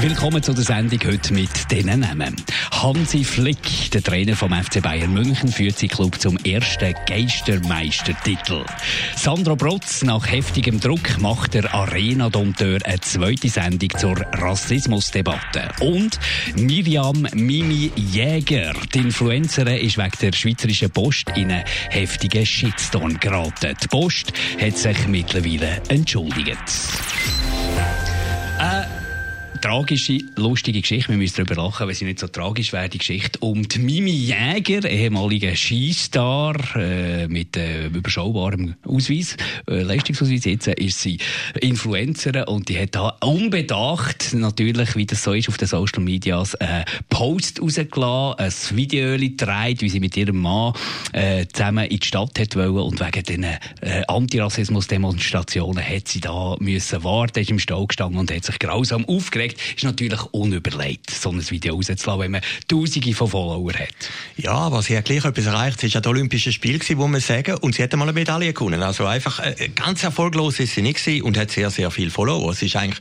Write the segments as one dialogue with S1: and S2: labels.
S1: Willkommen zu der Sendung heute mit diesen Namen. Hansi Flick, der Trainer vom FC Bayern München, führt sein Club zum ersten Geistermeistertitel. Sandro Brotz, nach heftigem Druck, macht der Arena-Dompteur eine zweite Sendung zur Rassismusdebatte. Und Miriam Mimi Jäger, die Influencerin, ist wegen der Schweizerischen Post in einen heftigen Shitstorm geraten. Die Post hat sich mittlerweile entschuldigt. Tragische, lustige Geschichte. Wir müssen darüber lachen, wenn sie nicht so tragisch wäre, die Geschichte um die Mimi Jäger, ehemalige Skistar äh, mit äh, überschaubarem Ausweis, äh, Leistungsausweis. Jetzt äh, ist sie Influencerin und die hat da unbedacht, natürlich, wie das so ist auf den Social Medias, äh, Post rausgelassen, ein Video gedreht, wie sie mit ihrem Mann äh, zusammen in die Stadt hat wollen und wegen diesen äh, Antirassismus-Demonstrationen hat sie da müssen warten, ist im Stau gestanden und hat sich grausam aufgeregt zeigt, ist natürlich unüberlegt, so ein Video rauszulassen, wenn man Tausende von Followern hat.
S2: Ja, aber sie hat gleich etwas erreicht. Es war ja das Olympische Spiel, wo man sagen, und sie hat mal eine Medaille gewonnen. Also einfach äh, ganz erfolglos ist sie nicht gewesen und hat sehr, sehr viele Follower. Sie ist eigentlich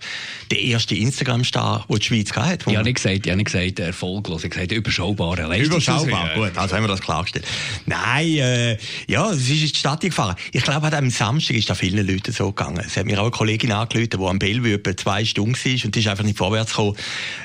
S2: der erste Instagram-Star, den die Schweiz hat.
S1: Ich habe nicht gesagt, ich habe nicht gesagt erfolglos, ich habe gesagt überschaubare
S2: Leistung. Überschaubar, gut, also haben wir das klargestellt. Nein, äh, ja, sie ist in die Stadt gefahren. Ich glaube, am Samstag ist da vielen Leuten so gegangen. Es hat mir auch eine Kollegin angerufen, die am etwa zwei Stunden war und die ist einfach nicht vorwärts gekommen.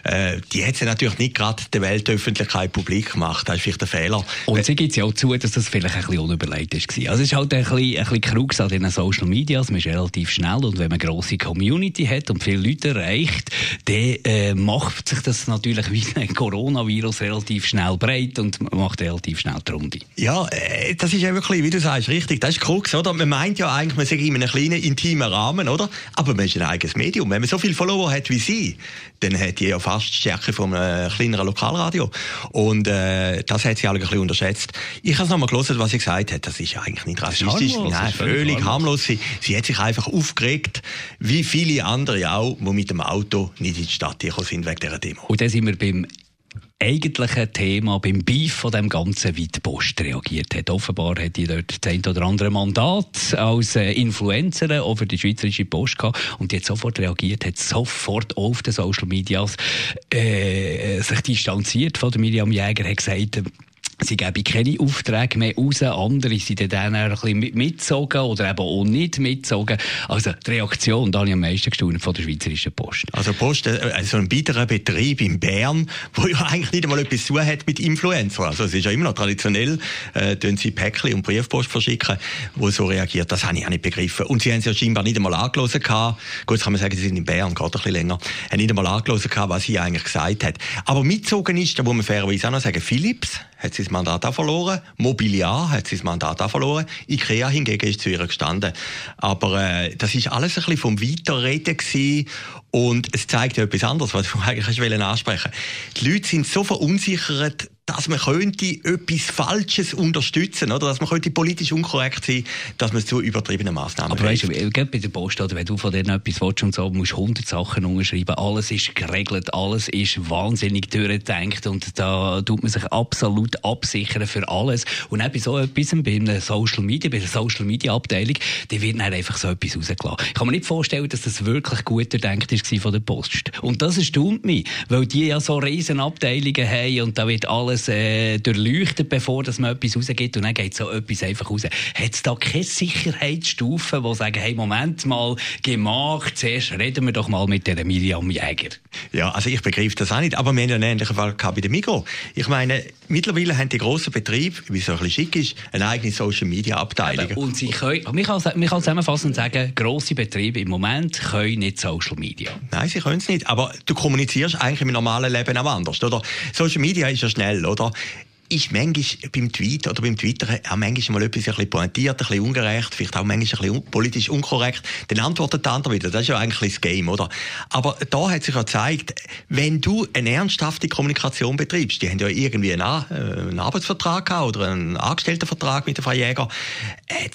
S2: Äh, die hat sie natürlich nicht gerade der Weltöffentlichkeit publik gemacht. Das ist vielleicht ein Fehler.
S1: Und sie gibt ja auch zu, dass das vielleicht ein bisschen unüberlegt war. Also es ist halt ein bisschen, ein bisschen Krux an den Social Media. Man ist relativ schnell und wenn man eine grosse Community hat und viele Leute erreicht, dann äh, macht sich das natürlich wie ein Coronavirus relativ schnell breit und macht relativ schnell die Runde.
S2: Ja, äh, das ist ja wirklich, wie du sagst, richtig. Das ist Krux, oder? Man meint ja eigentlich, man sei in einem kleinen, intimen Rahmen, oder? Aber man ist ein eigenes Medium. Wenn man so viele Follower hat wie sie, dann hat die ja fast die Stärke von einem kleineren Lokalradio. Und äh, das hat sie alle ein bisschen unterschätzt. Ich habe es nochmal gelesen, was sie gesagt hat. Das ist ja eigentlich nicht rassistisch.
S1: Harmlos,
S2: Nein, völlig harmlos. Sie, sie hat sich einfach aufgeregt, wie viele andere auch, die mit dem Auto nicht in die Stadt gekommen sind wegen dieser Demo.
S1: Und dann sind wir beim eigentliche Thema beim Beef von dem Ganzen, wie die Post reagiert hat. Offenbar hat die dort das ein oder andere Mandat als äh, Influencerin auch für die Schweizerische Post gehabt und die hat sofort reagiert, hat sofort auf den Social Medias äh, sich distanziert von der Miriam Jäger, hat gesagt, Sie geben keine Aufträge mehr raus, andere sind dann ein bisschen mitgezogen oder eben auch nicht mitgezogen. Also die Reaktion, da habe ich am meisten gestaunt von der Schweizerischen Post.
S2: Also Post, also ein weiterer Betrieb in Bern, wo ja eigentlich nicht einmal etwas zu tun hat mit Influencer. Also es ist ja immer noch traditionell, äh, sie Päckchen und Briefpost verschicken, wo so reagiert. Das habe ich auch nicht begriffen. Und sie haben es ja scheinbar nicht einmal angelosen gehabt. Gut, kann man sagen, sie sind in Bern, geht ein bisschen länger. Haben nicht einmal angelosen gehabt, was sie eigentlich gesagt hat. Aber mitgezogen ist, da muss man fairerweise auch noch sagen, Philips hat sein Mandat auch verloren. Mobiliar hat sein Mandat auch verloren. Ikea hingegen ist zu ihr gestanden. Aber äh, das ist alles ein bisschen vom Weiterreden gewesen. Und es zeigt ja etwas anderes, was du eigentlich ansprechen Die Leute sind so verunsichert, dass man könnte etwas Falsches unterstützen, oder? Dass man könnte politisch unkorrekt sein, dass man zu übertriebenen Maßnahmen
S1: Aber weißt du, gerade bei der Post, oder wenn du von denen etwas willst und so, musst 100 Sachen unterschreiben. Alles ist geregelt, alles ist wahnsinnig durchgedacht und da tut man sich absolut absichern für alles. Und auch bei so etwas, bei einer Social Media, bei der Social Media Abteilung, die wird dann einfach so etwas rausgelassen. Ich kann mir nicht vorstellen, dass das wirklich gut durchdenkt ist von der Post. Und das erstaunt mich, weil die ja so riesen Abteilungen haben und da wird alles alles äh, durchleuchtet, bevor dass man etwas rausgibt und dann geht so etwas einfach raus. Hat es da keine Sicherheitsstufen, die sagen, hey, Moment mal, gemacht, zuerst reden wir doch mal mit der Miriam Jäger?
S2: Ja, also ich begreife das auch nicht, aber wir haben ja einen ähnlichen Fall bei der Migros. Ich meine, mittlerweile haben die grossen Betriebe, wie es ein bisschen schick ist, eine eigene Social-Media-Abteilung.
S1: Und sie können, man kann, man kann zusammenfassend sagen, grosse Betriebe im Moment können nicht Social Media.
S2: Nein, sie können es nicht, aber du kommunizierst eigentlich im normalen Leben auch anders, oder? Social Media ist ja schnell, oder? Ist manchmal beim Tweet oder beim Twitter auch manchmal mal etwas ein bisschen pointiert, ein bisschen ungerecht, vielleicht auch manchmal ein bisschen politisch unkorrekt. Dann antwortet der andere wieder. Das ist ja eigentlich das Game, oder? Aber da hat sich ja gezeigt, wenn du eine ernsthafte Kommunikation betreibst, die haben ja irgendwie einen, äh, Arbeitsvertrag gehabt oder einen Angestelltenvertrag mit der Frau Jäger, äh,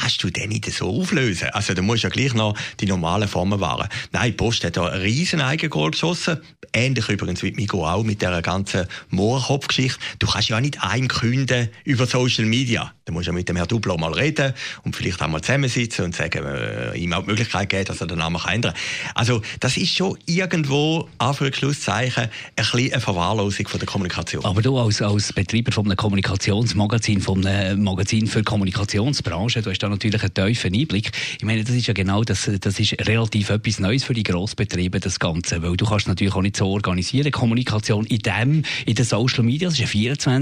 S2: kannst du den nicht so auflösen. Also da musst ja gleich noch die normalen Formen wahren. Nein, die Post hat da einen riesen Eigengoal geschossen. Ähnlich übrigens wie Migo auch mit der ganzen Moorkopf-Geschichte. Du kannst ja nicht einkünden über Social Media. Da musst du ja mit dem Herrn Duplo mal reden und vielleicht auch mal zusammensitzen und sagen, äh, ihm auch die Möglichkeit geben, dass er den Namen ändern kann. Also das ist schon irgendwo, Anführungszeichen, ein bisschen eine Verwahrlosung von der Kommunikation.
S1: Aber du als, als Betreiber von einem Kommunikationsmagazin, von einem Magazin für Kommunikationsbranche, du hast da natürlich einen tiefen Einblick. Ich meine, das ist ja genau, das, das ist relativ etwas Neues für die Grossbetriebe, das Ganze, weil du kannst natürlich auch nicht so organisieren, Kommunikation in dem, in den Social Media, das ist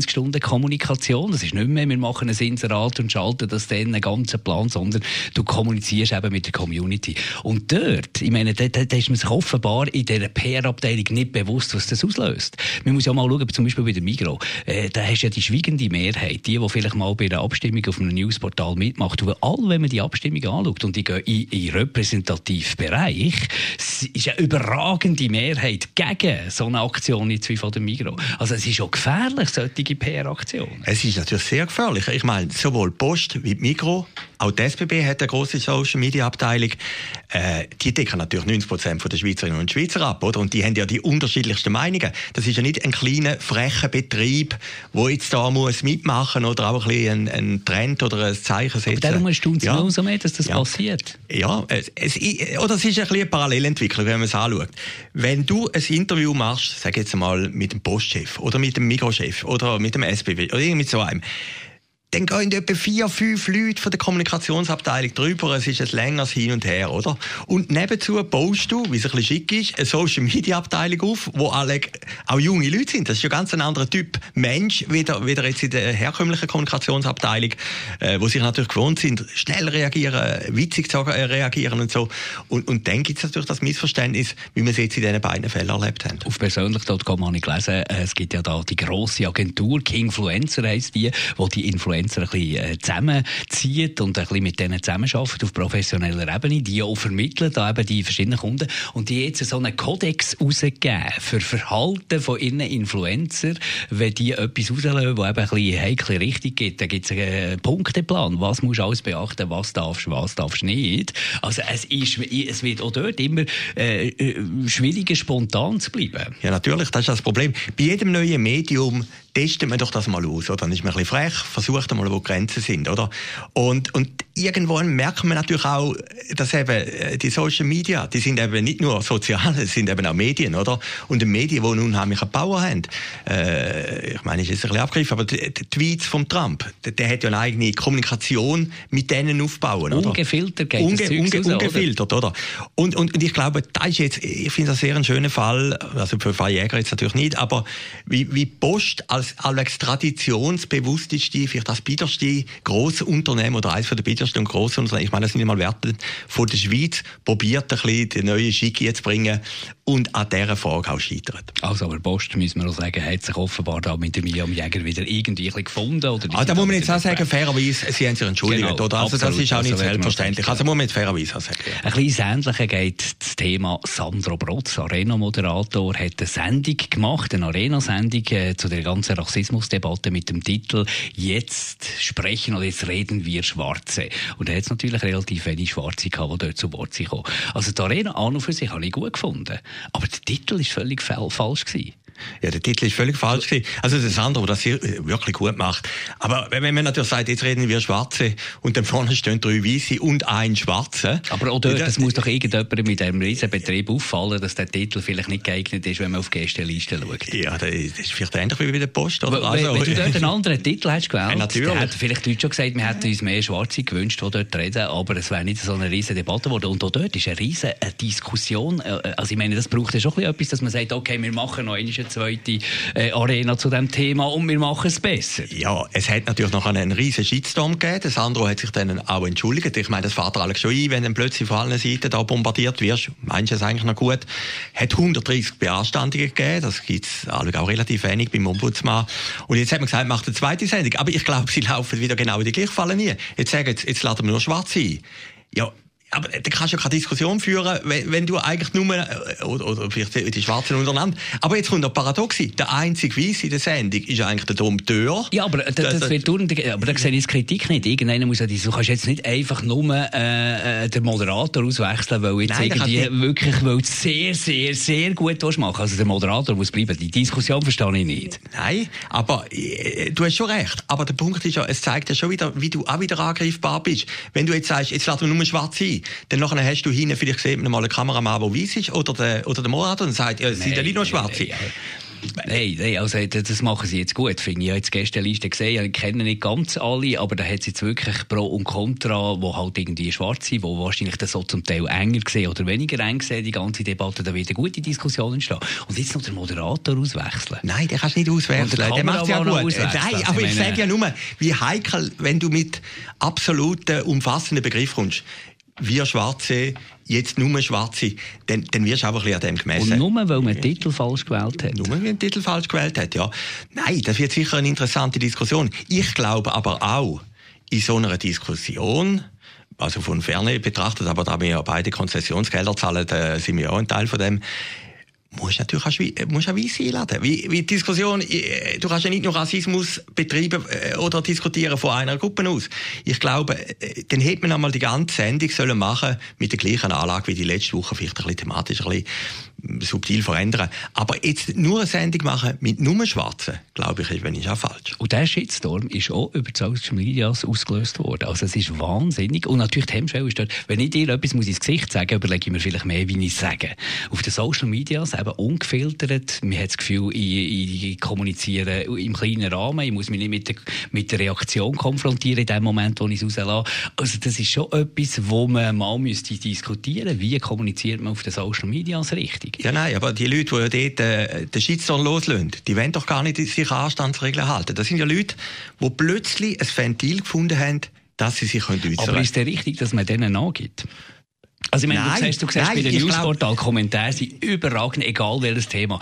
S1: eine 24-Stunden-Kommunikation, das ist nicht mehr, wir machen ein Inserat und schalten das dann einen ganzen Plan, sondern du kommunizierst eben mit der Community. Und dort, ich meine, da, da, da ist man sich offenbar in dieser PR-Abteilung nicht bewusst, was das auslöst. Man muss ja mal schauen, zum Beispiel bei der Migro, äh, da hast du ja die schweigende Mehrheit, die, die vielleicht mal bei der Abstimmung auf einem Newsportal mitmacht, weil all, wenn man die Abstimmung anschaut und die gehen in, in repräsentativen Bereich, ist eine überragende Mehrheit gegen so eine Aktion jetzt wie der Migro. Also es ist schon gefährlich, solche PR-Aktionen.
S2: Es ist natürlich sehr gefährlich. Ich meine, sowohl Post wie Migro, auch die SBB hat eine große Social-Media-Abteilung. Äh, die decken natürlich 90 Prozent der Schweizerinnen und Schweizer ab, oder? Und die haben ja die unterschiedlichsten Meinungen. Das ist ja nicht ein kleiner, frecher Betrieb, der jetzt da muss mitmachen oder auch ein, bisschen ein, ein Trend oder ein Zeichen setzen.
S1: Aber darum erstaunt es ja. umso mehr, dass das ja. passiert.
S2: Ja, es, es, oder es ist ein bisschen eine Parallelentwicklung, wenn man es anschaut. Wenn du ein Interview machst, sag jetzt mal mit dem Postchef oder mit dem Mikrochef oder mit dem SBB oder mit so einem, dann gehen etwa vier, fünf Leute von der Kommunikationsabteilung drüber. Es ist ein längeres Hin und Her, oder? Und nebenzu baust du, wie es ein bisschen schick ist, eine Social Media Abteilung auf, wo alle auch junge Leute sind. Das ist ja ganz ein anderer Typ Mensch, wieder, wieder jetzt in der herkömmlichen Kommunikationsabteilung, äh, wo sich natürlich gewohnt sind, schnell reagieren, witzig zu reagieren und so. Und, und dann gibt es natürlich das Missverständnis, wie wir es jetzt in diesen beiden Fällen erlebt haben.
S1: Auf persönlich.com habe ich gelesen, äh, es gibt ja da die grosse Agentur, Kingfluencer heisst die, wo die Influencer Influencer ein bisschen äh, zusammenzieht und ein bisschen mit denen zusammenarbeitet auf professioneller Ebene, die auch vermitteln, eben die verschiedenen Kunden und die jetzt so einen Kodex rausgeben für Verhalten von ihren Influencer, wenn die etwas rauslösen, wo eben ein bisschen heikle Richtung gibt, dann gibt es einen Punkteplan, was musst du alles beachten, was darfst, was darfst nicht. Also es, ist, es wird auch dort immer äh, äh, schwieriger, spontan zu bleiben.
S2: Ja, natürlich, das ist das Problem. Bei jedem neuen Medium testet man doch das mal aus, oder? Dann ist man ein bisschen frech, versucht einmal, wo die Grenzen sind, oder? Und, und irgendwann merkt man natürlich auch, dass eben äh, die Social Media, die sind eben nicht nur sozial, es sind eben auch Medien, oder? Und die Medien, die einen unheimlichen Power haben. Äh, ich meine, ich ist ein bisschen abgegriffen, aber die, die Tweets von Trump, der, der, hat ja eine eigene Kommunikation mit denen aufbauen,
S1: oder? Ungefiltert geht
S2: unge, unge, raus, Ungefiltert, oder? Und, und, und ich glaube, da ist jetzt, ich finde das sehr ein schöner Fall, also für Fall Jäger jetzt natürlich nicht, aber wie, wie Post als, als traditionsbewussteste, vielleicht das biederste grosse Unternehmen oder eines der biedersten und grossen Unternehmen, ich meine, das sind immer Werte von der Schweiz, probiert ein bisschen die neue Schicke zu bringen und an dieser Frage auch scheitert.
S1: Also, aber Post, müssen wir auch sagen, hat sich offenbar da mit dem William Jäger wieder irgendwie gefunden? Oder
S2: ah, da muss man jetzt auch sagen, fairerweise, sie haben sich entschuldigt, genau, oder? Also, absolut, das ist auch nicht also selbstverständlich. Also, muss man jetzt fairerweise auch sagen.
S1: Ein bisschen ähnlicher geht das Thema Sandro Brotz, Arena-Moderator, hat eine Sendung gemacht, eine Arena-Sendung äh, zu der ganzen Rassismusdebatte mit dem Titel «Jetzt sprechen oder jetzt reden wir Schwarze». Und er hat natürlich relativ wenig Schwarze gehabt, die dort zu Wort sind Also die Arena an und für sich habe ich gut gefunden. Aber der Titel war völlig falsch. Gewesen.
S2: Ja, der Titel ist völlig falsch gewesen. Also das andere, das hier wirklich gut macht. Aber wenn man natürlich sagt, jetzt reden wir Schwarze und dann vorne stehen drei Weiße und ein Schwarze.
S1: Aber auch dort, das, muss doch irgendjemand mit einem riesen Betrieb auffallen, dass der Titel vielleicht nicht geeignet ist, wenn man auf die Gästeliste schaut.
S2: Ja, das ist vielleicht ähnlich wie bei der Post. Oder?
S1: Also, wenn, wenn du dort einen anderen Titel hast gewählt, ja,
S2: natürlich. dann
S1: hätten vielleicht Leute schon gesagt, wir hätten uns mehr Schwarze gewünscht, die dort reden, aber es wäre nicht so eine riesige Debatte geworden. Und auch dort ist eine riesige Diskussion. Äh, also ich meine, das braucht ja schon etwas, dass man sagt, okay, wir machen noch eine eine zweite äh, Arena zu dem Thema und wir machen es besser.
S2: Ja, es hat natürlich noch einen riesen Shitstorm gegeben. Das Sandro hat sich dann auch entschuldigt. Ich meine, das fährt alles schon ein, wenn du plötzlich von allen Seiten da bombardiert wirst. Meinst du es eigentlich noch gut? Hat 130 Beanstandungen gegeben. Das gibt es auch relativ wenig beim Ombudsmann. Und jetzt hat man gesagt, macht eine zweite Sendung. Aber ich glaube, sie laufen wieder genau in die gleiche Falle nie. Jetzt sagen, jetzt, jetzt laden wir nur schwarz ein. Ja, aber da kannst du ja keine Diskussion führen, wenn, wenn du eigentlich nur, äh, oder, oder vielleicht die Schwarzen untereinander. Aber jetzt kommt noch Paradox. Der einzige Weiße in der Sendung ist eigentlich der Dompteur.
S1: Ja, aber das, das, das wird durch, aber da sehe ich die Kritik nicht. Irgendeiner muss ja, du kannst jetzt nicht einfach nur äh, äh den Moderator auswechseln, weil jetzt Nein, irgendwie wirklich, weil du sehr, sehr, sehr gut machen Also der Moderator muss bleiben. Die Diskussion verstehe ich nicht.
S2: Nein, aber äh, du hast schon recht. Aber der Punkt ist ja, es zeigt ja schon wieder, wie du auch wieder angreifbar bist. Wenn du jetzt sagst, jetzt lass nur schwarz sein, dann nachher hast du hinten vielleicht gesehen, mal einen Kameramann, der weiß ist, oder der, oder der Moderator, und sagt, ja, sind ja nicht nur Schwarze.
S1: Nein, nein, also das machen sie jetzt gut, finde ich. Ich habe jetzt gestern Liste gesehen, ich kenne nicht ganz alle, aber da hat es jetzt wirklich Pro und Contra, wo halt irgendwie schwarz sind, wo wahrscheinlich das so zum Teil enger gesehen oder weniger eng gesehen, die ganze Debatte, da wird eine gute Diskussion entstehen. Und jetzt noch der Moderator auswechseln.
S2: Nein, der kannst du nicht auswechseln, der macht ja gut. Nein, aber ich sage ja nur, wie heikel, wenn du mit absoluten, umfassenden Begriff kommst wir Schwarze, jetzt nur Schwarze, dann, dann wirst du einfach ein bisschen an dem gemessen.
S1: Und nur, weil man den Titel falsch gewählt hat?
S2: Nur, weil man den Titel falsch gewählt hat, ja. Nein, das wird sicher eine interessante Diskussion. Ich glaube aber auch, in so einer Diskussion, also von Ferne betrachtet, aber da wir ja beide Konzessionsgelder zahlen, sind wir auch ein Teil von dem, musst natürlich auch, musst auch Weisse einladen. Wie, wie Diskussion, äh, du kannst ja nicht nur Rassismus betreiben äh, oder diskutieren von einer Gruppe aus. Ich glaube, äh, dann hätte man einmal die ganze Sendung sollen machen mit der gleichen Anlage wie die letzte Woche, vielleicht ein bisschen thematisch ein bisschen subtil verändern. Aber jetzt nur eine Sendung machen mit nur Schwarzen, glaube ich, wenn ich auch falsch.
S1: Und der Shitstorm ist auch über die Social Media ausgelöst worden. Also es ist wahnsinnig. Und natürlich die Hemmschwelle ist dort, wenn ich dir etwas muss ins Gesicht sagen überlege ich mir vielleicht mehr, wie ich es sage. Auf den Social Media eben ungefiltert. Man hat das Gefühl, ich, ich kommuniziere im kleinen Rahmen. Ich muss mich nicht mit der, mit der Reaktion konfrontieren in dem Moment, wo ich es rauslasse. Also das ist schon etwas, wo man mal müsste diskutieren müsste. Wie kommuniziert man auf den Social Media richtig?
S2: Ja, nein, aber die Leute, die ja dort äh, den Shitstorm loslösen, die wollen doch gar nicht sich an Anstandsregeln halten. Das sind ja Leute, die plötzlich ein Ventil gefunden haben, dass sie sich äußern können.
S1: Aber ist es richtig, dass man denen nachgibt? Also ich meine, nein, du siehst, du siehst nein, bei den Newsportalen Kommentare sind überragend, egal welches Thema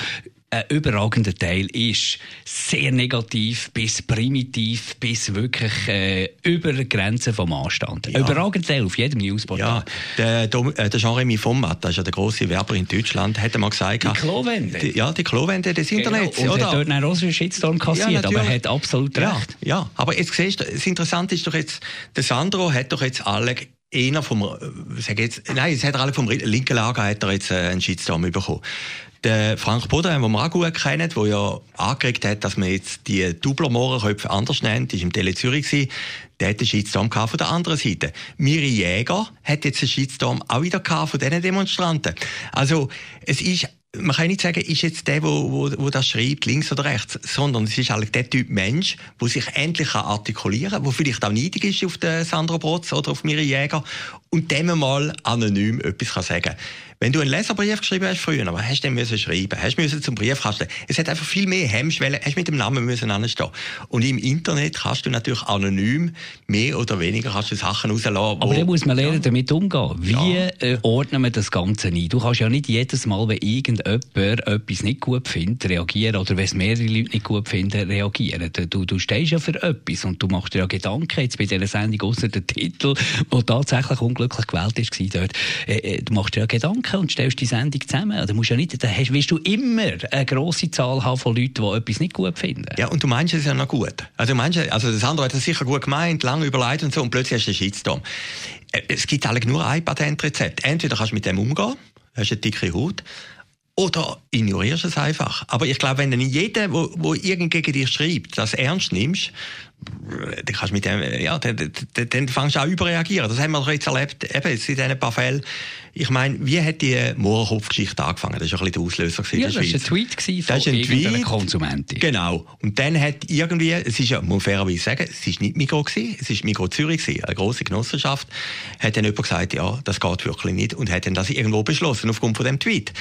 S1: ein überragender Teil ist sehr negativ bis primitiv bis wirklich äh, über die Grenzen vom Anstand. Ja. Überragender Teil auf jedem Newsportal.
S2: Ja, der, äh, der Jean-Rémy Fommat, das ist ja der grosse Werber in Deutschland, hat mal gesagt...
S1: Die Klowände.
S2: ja, die Klowände des genau. Internets.
S1: Und oder? hat dort einen großen Shitstorm kassiert, ja, aber er hat absolut recht.
S2: Ja, aber jetzt siehst du, das Interessante ist doch jetzt, der Sandro hat doch jetzt alle einer vom, äh, sag jetzt, nein, es hat er alle vom linken Lager hat er jetzt äh, einen Shitstorm bekommen. Der Frank Boden, den wir auch gut kennen, der ja angeregt hat, dass man jetzt die Dubler-Mohrenköpfe anders nennt, ist im Tele Zürich der hat einen Shitstorm von der anderen Seite. Miri Jäger hat jetzt einen Shitstorm auch wieder von diesen Demonstranten. Also, es ist man kann nicht sagen, ist jetzt der, wo, wo, wo das schreibt, links oder rechts, sondern es ist eigentlich der Typ Mensch, der sich endlich artikulieren kann, der vielleicht auch neidig ist auf den Sandro Brotz oder auf Miri Jäger und dem mal anonym etwas kann sagen wenn du einen Leserbrief geschrieben hast früher, aber hast du den müssen schreiben, hast du müssen zum Briefkasten. Es hat einfach viel mehr Hemmschwellen, hast mit dem Namen müssen anstehen. Und im Internet kannst du natürlich anonym mehr oder weniger kannst du Sachen rauslassen.
S1: Aber da muss man lernen, ja. damit umgehen. Wie ja. äh, ordnen wir das Ganze ein? Du kannst ja nicht jedes Mal, wenn irgendjemand etwas nicht gut findet, reagieren oder wenn es mehrere Leute nicht gut finden, reagieren. Du, du stehst ja für etwas und du machst dir ja Gedanken jetzt bei dieser Sendung, außer der Titel, der tatsächlich unglücklich gewählt ist, dort, äh, äh, du machst dir ja Gedanken und stellst die Sendung zusammen. Da musst ja nicht, da hast, wirst du immer eine grosse Zahl haben von Leuten, die etwas nicht gut finden.
S2: Ja, und du meinst es ja noch gut. Also, meinst, also das andere hat es sicher gut gemeint, lange überlegt und so, und plötzlich hast du einen Shitstorm. Äh, es gibt eigentlich nur ein Patentrezept. Entweder kannst du mit dem umgehen, hast eine dicke Haut, oder ignorierst es einfach. Aber ich glaube, wenn nicht jeder, wo, wo irgend gegen dich schreibt, das ernst nimmst, dann kannst mit dem, ja, dann, dann, dann fängst du auch überreagieren. Das haben wir doch jetzt erlebt, eben jetzt in diesen paar Fällen. Ich meine, wie hat die Mohrenkopf-Geschichte angefangen? Das war ein bisschen der Auslöser
S1: ja, das war ein Tweet von das ein Tweet. Konsumentin.
S2: Genau. Und dann hat irgendwie, es ist ja, muss fairerweise sagen, es ist nicht Mikro gewesen, es ist Mikro Zürich gewesen, eine grosse Genossenschaft, hat dann jemand gesagt, ja, das geht wirklich nicht und hat dann das irgendwo beschlossen aufgrund von dem Tweet.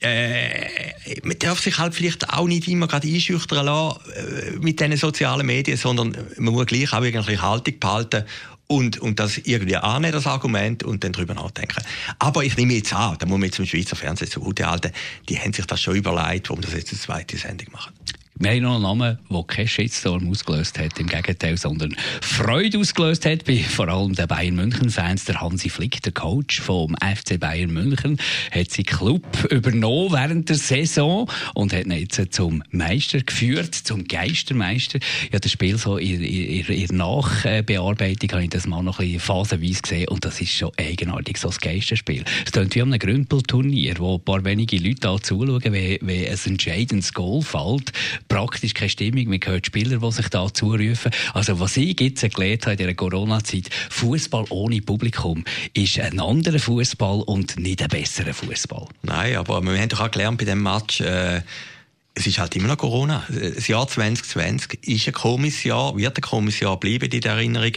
S2: Äh, man darf sich halt vielleicht auch nicht immer gerade einschüchtern lassen äh, mit diesen sozialen Medien, sondern man muss gleich auch irgendwie Haltung behalten und, und das irgendwie annehmen, das Argument, und dann drüber nachdenken. Aber ich nehme jetzt an, da muss man jetzt im Schweizer Fernsehen so gut halten, die haben sich das schon überlegt, warum das jetzt eine zweite Sendung machen.
S1: Wir haben noch einen Namen, der keinen Shitstorm ausgelöst hat, im Gegenteil, sondern Freude ausgelöst hat bei vor allem den Bayern München-Fans. Der Hansi Flick, der Coach vom FC Bayern München, hat seinen Club übernommen während der Saison und hat ihn jetzt zum Meister geführt, zum Geistermeister. Ja, das Spiel so in, in, in Nachbearbeitung habe ich das mal noch ein bisschen phasenweise gesehen und das ist schon eigenartig, so ein Geisterspiel. Es klingt wie an einem Grümpelturnier, wo ein paar wenige Leute da zuschauen, wie, wie ein entscheidendes Goal fällt praktisch keine Stimmung. Man hört Spieler, die sich da zurufen. Also was ich jetzt gelernt habe in dieser Corona-Zeit, Fußball ohne Publikum ist ein anderer Fußball und nicht ein besserer Fußball.
S2: Nein, aber wir haben doch auch gelernt bei diesem Match, äh es ist halt immer noch Corona. Das Jahr 2020 ist ein komisches Jahr, wird ein komisches Jahr bleiben in der Erinnerung.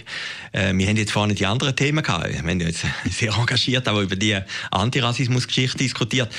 S2: Äh, wir haben jetzt vorhin die anderen Themen gehabt. Wir haben jetzt sehr engagiert aber über die Antirassismus-Geschichte diskutiert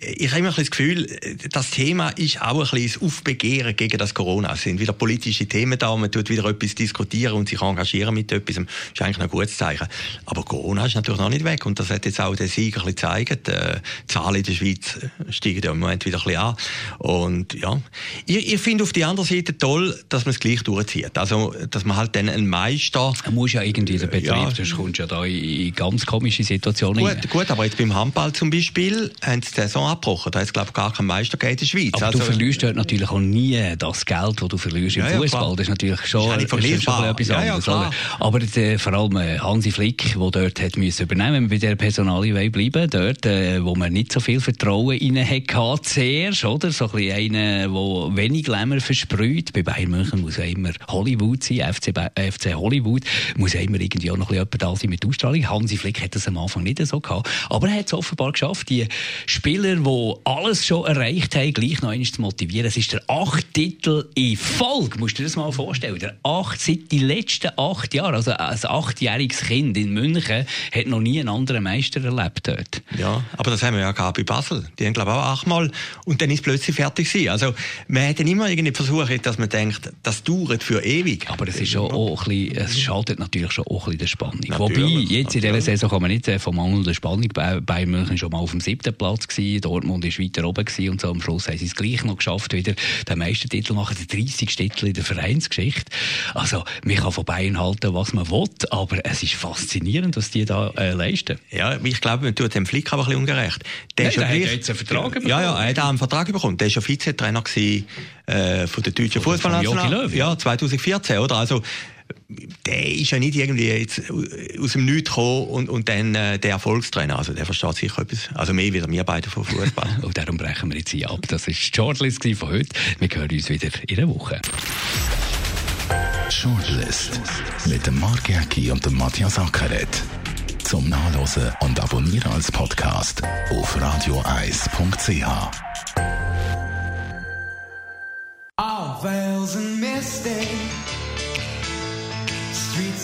S2: ich habe immer das Gefühl, das Thema ist auch ein bisschen das Aufbegehren gegen das Corona. Es sind wieder politische Themen da, man tut wieder etwas diskutieren und sich engagieren mit etwas. Das ist eigentlich ein gutes Zeichen. Aber Corona ist natürlich noch nicht weg und das hat jetzt auch der Sieg ein bisschen gezeigt. Die Zahlen in der Schweiz steigen ja im Moment wieder ein bisschen an. Und ja, ich, ich finde auf der anderen Seite toll, dass man es gleich durchzieht. Also, dass man halt dann einen Meister...
S1: Man muss ja irgendwie den Betrieb, ja. sonst kommst du ja da in ganz komische Situationen
S2: Gut, gut, aber jetzt beim Handball zum Beispiel haben sie die Saison abgebrochen. Da es, glaube ich, gar keinen Meister in der Schweiz.
S1: Aber also, du verlierst dort natürlich auch nie das Geld, das du verlierst im ja, Fußball. Ja, das ist natürlich schon,
S2: ist ist schon etwas
S1: anderes. Ja, aber der, vor allem äh, Hansi Flick, der dort hat müssen übernehmen bei der Personalie bleiben, dort, äh, wo man nicht so viel Vertrauen in hatte zuerst, oder? So ein bisschen einer, der wenig Glamour versprüht. Bei Bayern München muss ja immer Hollywood sein, FC, FC Hollywood, muss ja immer irgendwie auch noch ein bisschen da sein mit Ausstrahlung. Hansi Flick hat das am Anfang nicht so gehabt. Aber er hat es offenbar geschafft, die Spieler, die alles schon erreicht haben, gleich noch einmal zu motivieren. Es ist der acht Titel in Folge. Musst du dir das mal vorstellen? Der acht, seit die letzten acht Jahren. Also ein achtjähriges Kind in München hat noch nie einen anderen Meister erlebt dort.
S2: Ja, aber das haben wir ja gehabt bei Basel. Die haben, glaube ich, auch achtmal. Und dann ist plötzlich fertig gewesen. Also, man hat dann immer irgendwie versucht, dass man denkt, das dauert für ewig.
S1: Aber es ist schon auch ein bisschen, es schaltet natürlich schon auch ein bisschen der Spannung. Natürlich, Wobei, jetzt in dieser Saison kann man nicht vom Mangel der Spannung bei Bayern München schon mal auf dem siebten Platz gewesen. Dortmund ist weiter oben gewesen und so am Schluss haben sie es gleich noch geschafft, wieder den Meistertitel machen, den 30. Titel in der Vereinsgeschichte. Also, man kann von Bayern halten, was man will, aber es ist faszinierend, was die da äh, leisten.
S2: Ja, ich glaube, man tut dem Flick aber ein bisschen ungerecht.
S1: Der, Nein, der hat jetzt einen Vertrag bekommen.
S2: Ja, ja, er hat einen Vertrag bekommen. Der war ja Vizetrainer äh, von der deutschen Fußballnationalmannschaft. Ja, 2014, oder? Also, der ist ja nicht irgendwie jetzt aus dem Nichts gekommen und, und dann äh, der Erfolgstrainer. Also der versteht sicher etwas. Also mehr wie wir beide von Fußball.
S1: und darum brechen wir jetzt hier ab. Das war die Shortlist von heute. Wir hören uns wieder in der Woche.
S3: Shortlist mit dem Mark Jäcki und dem Matthias Ackeret. Zum Nachlesen und Abonnieren als Podcast auf radioeis.ch. All veils and misty.